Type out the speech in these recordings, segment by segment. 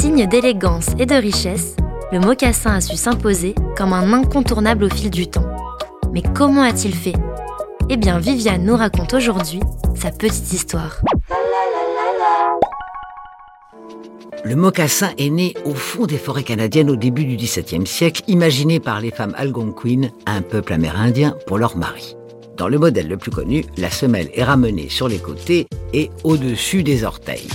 Signe d'élégance et de richesse, le mocassin a su s'imposer comme un incontournable au fil du temps. Mais comment a-t-il fait? Eh bien, Viviane nous raconte aujourd'hui sa petite histoire. Le mocassin est né au fond des forêts canadiennes au début du XVIIe siècle, imaginé par les femmes algonquines, un peuple amérindien, pour leur mari. Dans le modèle le plus connu, la semelle est ramenée sur les côtés et au-dessus des orteils.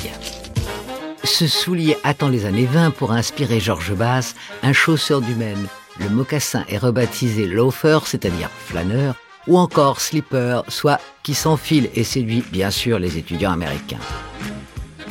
Ce soulier attend les années 20 pour inspirer Georges Bass, un chausseur du Maine. Le mocassin est rebaptisé loafer, c'est-à-dire flâneur, ou encore slipper, soit qui s'enfile et séduit bien sûr les étudiants américains.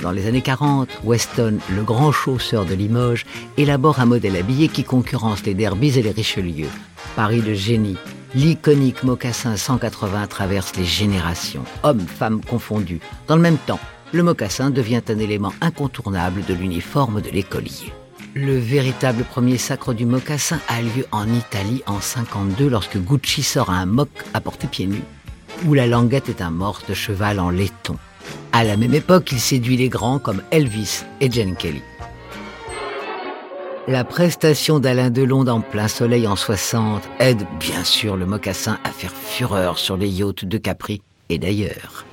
Dans les années 40, Weston, le grand chausseur de Limoges, élabore un modèle habillé qui concurrence les Derbys et les Richelieu. Paris de génie, l'iconique mocassin 180 traverse les générations, hommes, femmes confondus. Dans le même temps, le mocassin devient un élément incontournable de l'uniforme de l'écolier. Le véritable premier sacre du mocassin a lieu en Italie en 52 lorsque Gucci sort un moc à porter pieds nus, où la languette est un morse de cheval en laiton. À la même époque, il séduit les grands comme Elvis et Jane Kelly. La prestation d'Alain Delon en plein soleil en 60 aide bien sûr le mocassin à faire fureur sur les yachts de Capri et d'ailleurs.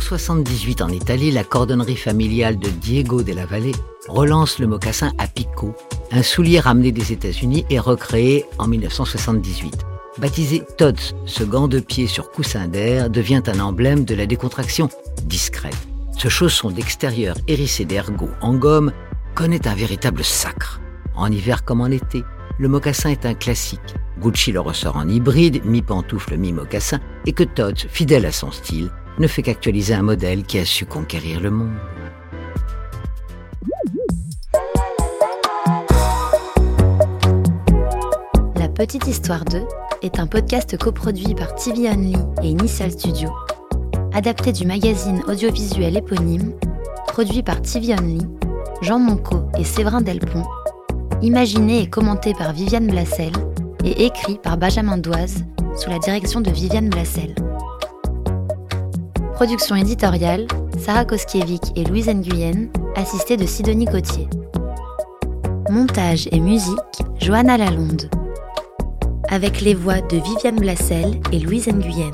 En 78 en Italie, la cordonnerie familiale de Diego della Valle relance le mocassin à picot, un soulier ramené des États-Unis et recréé en 1978. Baptisé Tots, ce gant de pied sur coussin d'air devient un emblème de la décontraction discrète. Ce chausson d'extérieur hérissé d'ergot en gomme connaît un véritable sacre. En hiver comme en été, le mocassin est un classique. Gucci le ressort en hybride, mi-pantoufle, mi-mocassin, et que Todd, fidèle à son style, ne fait qu'actualiser un modèle qui a su conquérir le monde. La Petite Histoire 2 est un podcast coproduit par TV Only et Initial Studio, adapté du magazine audiovisuel éponyme, produit par TV Only, Jean Monco et Séverin Delpont imaginé et commenté par Viviane Blassel et écrit par Benjamin Doise sous la direction de Viviane Blassel. Production éditoriale, Sarah Koskiewicz et Louise Nguyen, assistée de Sidonie Cotier. Montage et musique, Johanna Lalonde. Avec les voix de Viviane Blassel et Louise Nguyen.